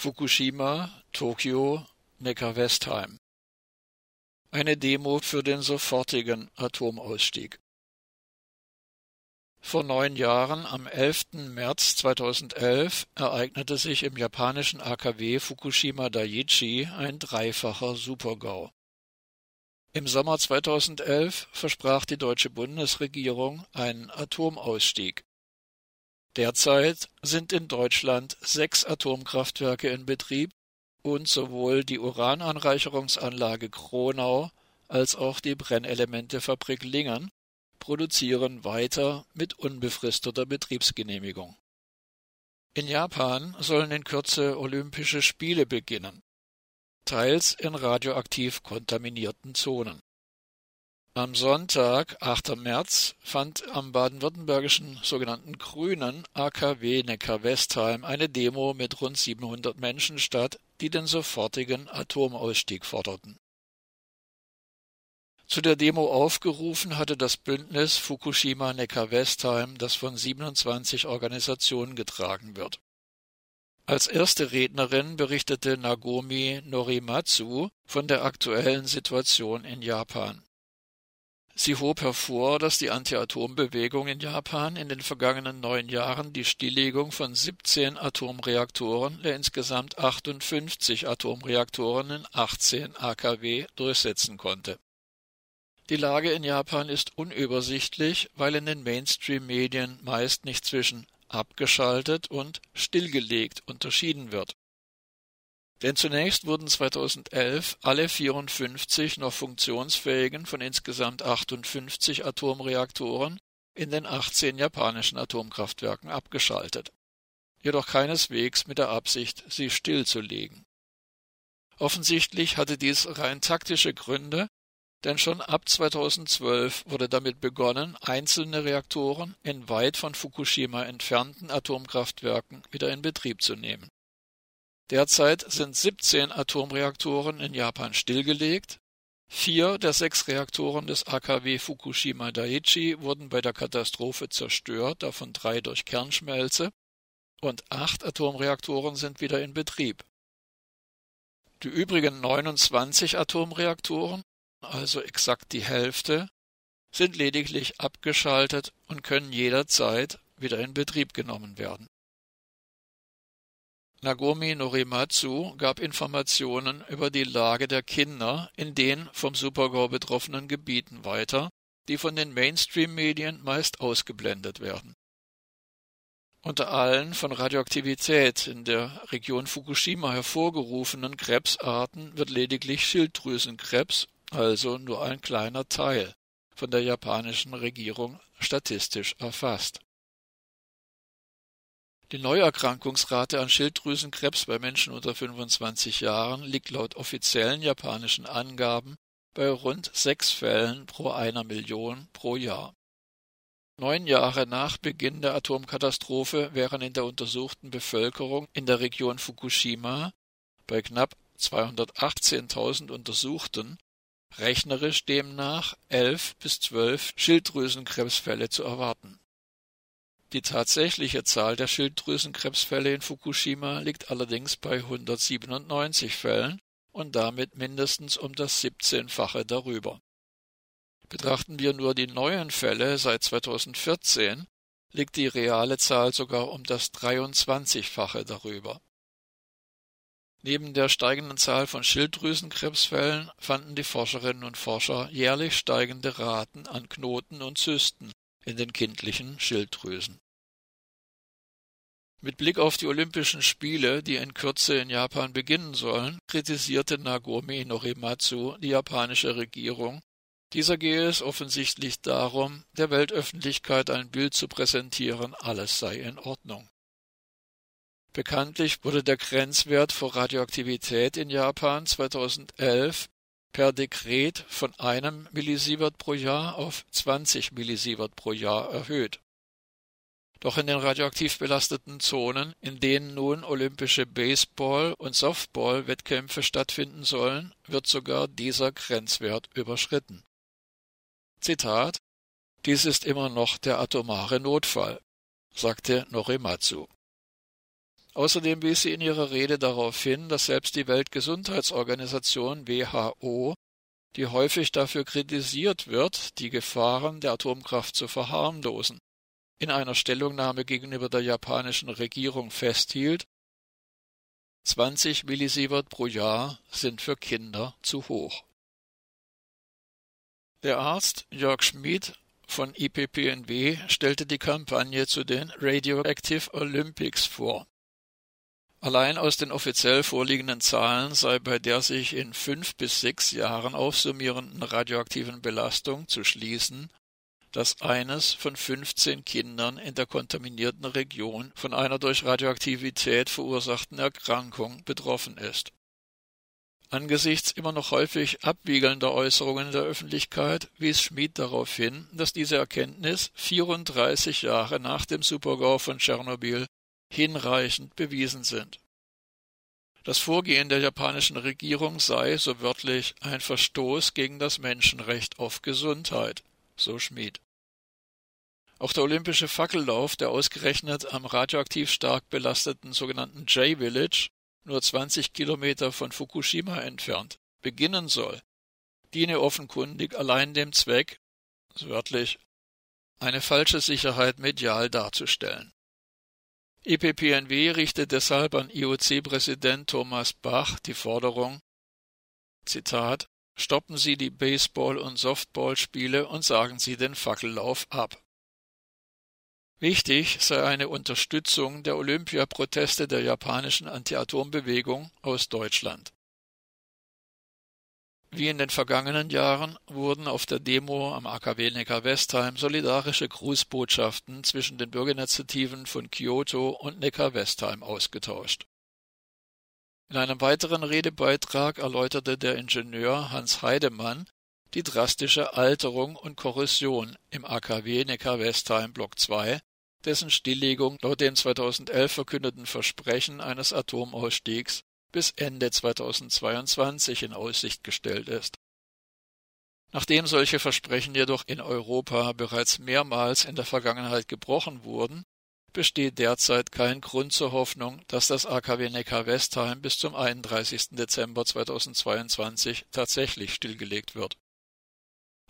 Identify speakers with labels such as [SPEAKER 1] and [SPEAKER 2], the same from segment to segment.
[SPEAKER 1] Fukushima, Tokio, Neckar-Westheim. Eine Demo für den sofortigen Atomausstieg. Vor neun Jahren, am 11. März 2011, ereignete sich im japanischen AKW Fukushima Daiichi ein dreifacher Supergau. Im Sommer 2011 versprach die deutsche Bundesregierung einen Atomausstieg. Derzeit sind in Deutschland sechs Atomkraftwerke in Betrieb und sowohl die Urananreicherungsanlage Kronau als auch die Brennelementefabrik Lingen produzieren weiter mit unbefristeter Betriebsgenehmigung. In Japan sollen in Kürze Olympische Spiele beginnen, teils in radioaktiv kontaminierten Zonen. Am Sonntag, 8. März, fand am baden-württembergischen sogenannten Grünen AKW Neckar-Westheim eine Demo mit rund 700 Menschen statt, die den sofortigen Atomausstieg forderten. Zu der Demo aufgerufen hatte das Bündnis Fukushima Neckar-Westheim, das von 27 Organisationen getragen wird. Als erste Rednerin berichtete Nagomi Norimatsu von der aktuellen Situation in Japan. Sie hob hervor, dass die Anti-Atom-Bewegung in Japan in den vergangenen neun Jahren die Stilllegung von 17 Atomreaktoren der insgesamt 58 Atomreaktoren in 18 AKW durchsetzen konnte. Die Lage in Japan ist unübersichtlich, weil in den Mainstream-Medien meist nicht zwischen abgeschaltet und stillgelegt unterschieden wird. Denn zunächst wurden 2011 alle 54 noch funktionsfähigen von insgesamt 58 Atomreaktoren in den 18 japanischen Atomkraftwerken abgeschaltet. Jedoch keineswegs mit der Absicht, sie stillzulegen. Offensichtlich hatte dies rein taktische Gründe, denn schon ab 2012 wurde damit begonnen, einzelne Reaktoren in weit von Fukushima entfernten Atomkraftwerken wieder in Betrieb zu nehmen. Derzeit sind 17 Atomreaktoren in Japan stillgelegt. Vier der sechs Reaktoren des AKW Fukushima Daiichi wurden bei der Katastrophe zerstört, davon drei durch Kernschmelze, und acht Atomreaktoren sind wieder in Betrieb. Die übrigen 29 Atomreaktoren, also exakt die Hälfte, sind lediglich abgeschaltet und können jederzeit wieder in Betrieb genommen werden. Nagomi Norimatsu gab Informationen über die Lage der Kinder in den vom Supergau betroffenen Gebieten weiter, die von den Mainstream-Medien meist ausgeblendet werden. Unter allen von Radioaktivität in der Region Fukushima hervorgerufenen Krebsarten wird lediglich Schilddrüsenkrebs, also nur ein kleiner Teil, von der japanischen Regierung statistisch erfasst. Die Neuerkrankungsrate an Schilddrüsenkrebs bei Menschen unter 25 Jahren liegt laut offiziellen japanischen Angaben bei rund sechs Fällen pro einer Million pro Jahr. Neun Jahre nach Beginn der Atomkatastrophe wären in der untersuchten Bevölkerung in der Region Fukushima bei knapp 218.000 Untersuchten rechnerisch demnach elf bis zwölf Schilddrüsenkrebsfälle zu erwarten die tatsächliche Zahl der Schilddrüsenkrebsfälle in Fukushima liegt allerdings bei 197 Fällen und damit mindestens um das 17-fache darüber. Betrachten wir nur die neuen Fälle seit 2014, liegt die reale Zahl sogar um das 23-fache darüber. Neben der steigenden Zahl von Schilddrüsenkrebsfällen fanden die Forscherinnen und Forscher jährlich steigende Raten an Knoten und Zysten in den kindlichen Schilddrüsen. Mit Blick auf die Olympischen Spiele, die in Kürze in Japan beginnen sollen, kritisierte Nagomi Norimatsu die japanische Regierung. Dieser gehe es offensichtlich darum, der Weltöffentlichkeit ein Bild zu präsentieren, alles sei in Ordnung. Bekanntlich wurde der Grenzwert für Radioaktivität in Japan 2011 per Dekret von einem Millisievert pro Jahr auf 20 Millisievert pro Jahr erhöht. Doch in den radioaktiv belasteten Zonen, in denen nun olympische Baseball- und Softball-Wettkämpfe stattfinden sollen, wird sogar dieser Grenzwert überschritten. Zitat Dies ist immer noch der atomare Notfall, sagte Norimatsu. Außerdem wies sie in ihrer Rede darauf hin, dass selbst die Weltgesundheitsorganisation WHO, die häufig dafür kritisiert wird, die Gefahren der Atomkraft zu verharmlosen, in einer Stellungnahme gegenüber der japanischen Regierung festhielt, 20 Millisievert pro Jahr sind für Kinder zu hoch. Der Arzt Jörg Schmid von IPPNW stellte die Kampagne zu den Radioactive Olympics vor. Allein aus den offiziell vorliegenden Zahlen sei bei der sich in fünf bis sechs Jahren aufsummierenden radioaktiven Belastung zu schließen, dass eines von 15 Kindern in der kontaminierten Region von einer durch Radioaktivität verursachten Erkrankung betroffen ist. Angesichts immer noch häufig abwiegelnder Äußerungen der Öffentlichkeit wies Schmid darauf hin, dass diese Erkenntnis 34 Jahre nach dem Supergau von Tschernobyl hinreichend bewiesen sind. Das Vorgehen der japanischen Regierung sei, so wörtlich, ein Verstoß gegen das Menschenrecht auf Gesundheit, so Schmid. Auch der olympische Fackellauf, der ausgerechnet am radioaktiv stark belasteten sogenannten J-Village, nur 20 Kilometer von Fukushima entfernt, beginnen soll, diene offenkundig allein dem Zweck, wörtlich, eine falsche Sicherheit medial darzustellen. EPPNW richtet deshalb an IOC-Präsident Thomas Bach die Forderung, Zitat, stoppen Sie die Baseball- und Softballspiele und sagen Sie den Fackellauf ab. Wichtig sei eine Unterstützung der Olympiaproteste der japanischen Anti-Atom-Bewegung aus Deutschland. Wie in den vergangenen Jahren wurden auf der Demo am AKW Neckar-Westheim solidarische Grußbotschaften zwischen den Bürgerinitiativen von Kyoto und Neckar-Westheim ausgetauscht. In einem weiteren Redebeitrag erläuterte der Ingenieur Hans Heidemann die drastische Alterung und Korrosion im AKW Neckar-Westheim Block 2, dessen Stilllegung laut dem 2011 verkündeten Versprechen eines Atomausstiegs bis Ende 2022 in Aussicht gestellt ist. Nachdem solche Versprechen jedoch in Europa bereits mehrmals in der Vergangenheit gebrochen wurden, besteht derzeit kein Grund zur Hoffnung, dass das AKW Neckar-Westheim bis zum 31. Dezember 2022 tatsächlich stillgelegt wird.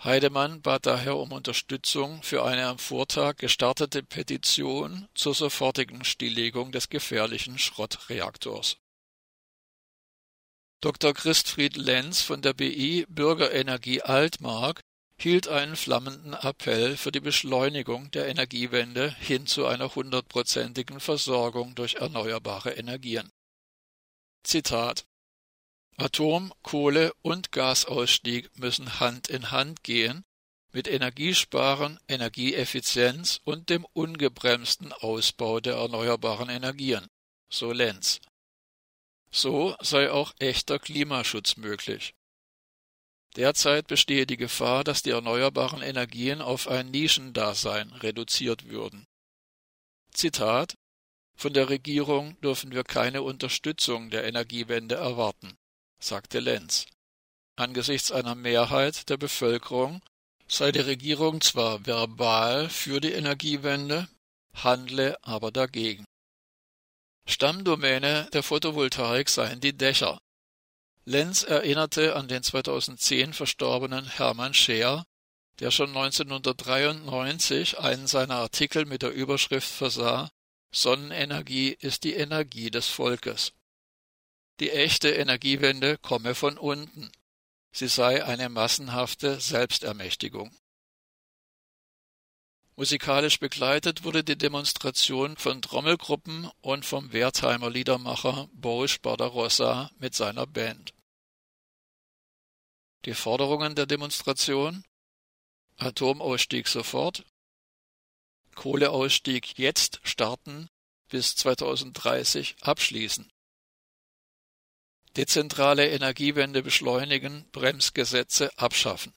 [SPEAKER 1] Heidemann bat daher um Unterstützung für eine am Vortag gestartete Petition zur sofortigen Stilllegung des gefährlichen Schrottreaktors Dr. Christfried Lenz von der BI Bürgerenergie Altmark hielt einen flammenden Appell für die Beschleunigung der Energiewende hin zu einer hundertprozentigen Versorgung durch erneuerbare Energien. Zitat Atom-, Kohle- und Gasausstieg müssen Hand in Hand gehen mit Energiesparen, Energieeffizienz und dem ungebremsten Ausbau der erneuerbaren Energien, so Lenz. So sei auch echter Klimaschutz möglich. Derzeit bestehe die Gefahr, dass die erneuerbaren Energien auf ein Nischendasein reduziert würden. Zitat Von der Regierung dürfen wir keine Unterstützung der Energiewende erwarten, sagte Lenz. Angesichts einer Mehrheit der Bevölkerung sei die Regierung zwar verbal für die Energiewende, handle aber dagegen. Stammdomäne der Photovoltaik seien die Dächer. Lenz erinnerte an den 2010 verstorbenen Hermann Scheer, der schon 1993 einen seiner Artikel mit der Überschrift versah Sonnenenergie ist die Energie des Volkes. Die echte Energiewende komme von unten. Sie sei eine massenhafte Selbstermächtigung. Musikalisch begleitet wurde die Demonstration von Trommelgruppen und vom Wertheimer Liedermacher Boris Barbarossa mit seiner Band. Die Forderungen der Demonstration Atomausstieg sofort, Kohleausstieg jetzt starten, bis 2030 abschließen. Dezentrale Energiewende beschleunigen, Bremsgesetze abschaffen.